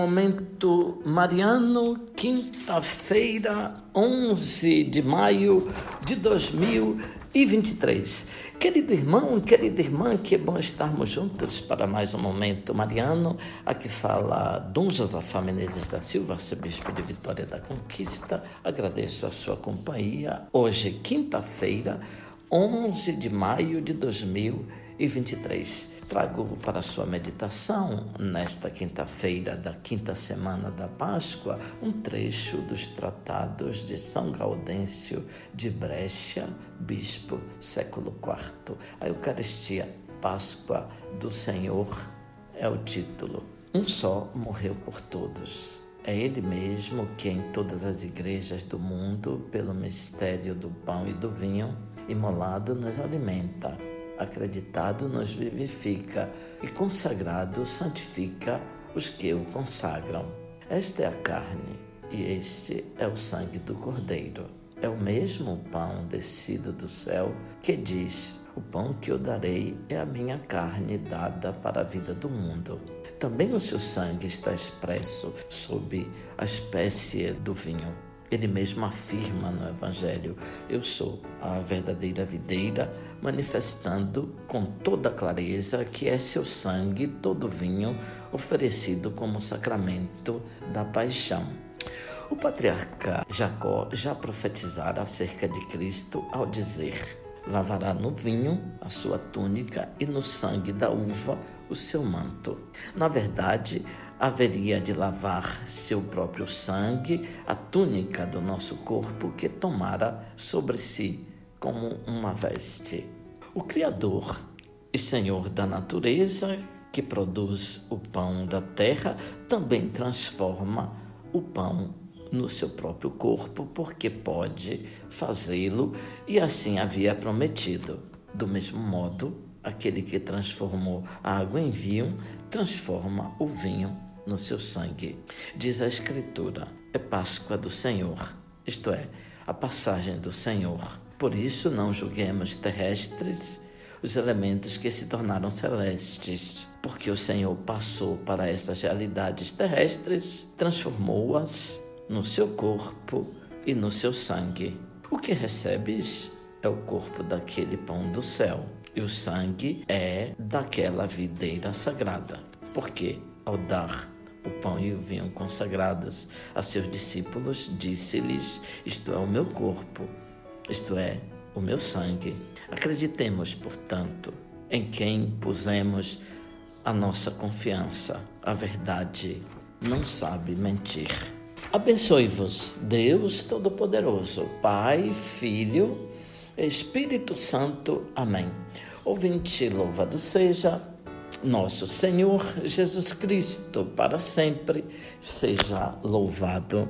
Momento Mariano, quinta-feira, 11 de maio de 2023. Querido irmão, querida irmã, que bom estarmos juntos para mais um Momento Mariano. Aqui fala Dom Josafá Menezes da Silva, arcebispo de Vitória da Conquista. Agradeço a sua companhia. Hoje, quinta-feira, 11 de maio de 2023 trago para sua meditação, nesta quinta-feira da quinta semana da Páscoa, um trecho dos tratados de São Gaudêncio de Brecha, bispo, século IV. A Eucaristia, Páscoa do Senhor, é o título. Um só morreu por todos. É Ele mesmo que, em todas as igrejas do mundo, pelo mistério do pão e do vinho, imolado, nos alimenta acreditado nos vivifica e consagrado santifica os que o consagram. Esta é a carne e este é o sangue do Cordeiro. É o mesmo pão descido do céu que diz: O pão que eu darei é a minha carne dada para a vida do mundo. Também o seu sangue está expresso sob a espécie do vinho. Ele mesmo afirma no Evangelho: Eu sou a verdadeira videira, manifestando com toda clareza que é seu sangue, todo vinho, oferecido como sacramento da paixão. O patriarca Jacó já profetizara acerca de Cristo ao dizer: Lavará no vinho a sua túnica e no sangue da uva o seu manto. Na verdade, haveria de lavar seu próprio sangue a túnica do nosso corpo que tomara sobre si como uma veste. O Criador e Senhor da natureza, que produz o pão da terra, também transforma o pão no seu próprio corpo, porque pode fazê-lo e assim havia prometido. Do mesmo modo, aquele que transformou a água em vinho, transforma o vinho no seu sangue. Diz a Escritura: é Páscoa do Senhor, isto é, a passagem do Senhor. Por isso, não julguemos terrestres os elementos que se tornaram celestes, porque o Senhor passou para essas realidades terrestres, transformou-as no seu corpo e no seu sangue. O que recebes é o corpo daquele pão do céu, e o sangue é daquela videira sagrada. Porque ao dar o pão e o vinho consagrados a seus discípulos, disse-lhes: Isto é o meu corpo, isto é o meu sangue. Acreditemos, portanto, em quem pusemos a nossa confiança. A verdade não sabe mentir. Abençoe-vos, Deus Todo-Poderoso, Pai, Filho, Espírito Santo. Amém. Ouvinte, louvado seja nosso Senhor Jesus Cristo, para sempre seja louvado.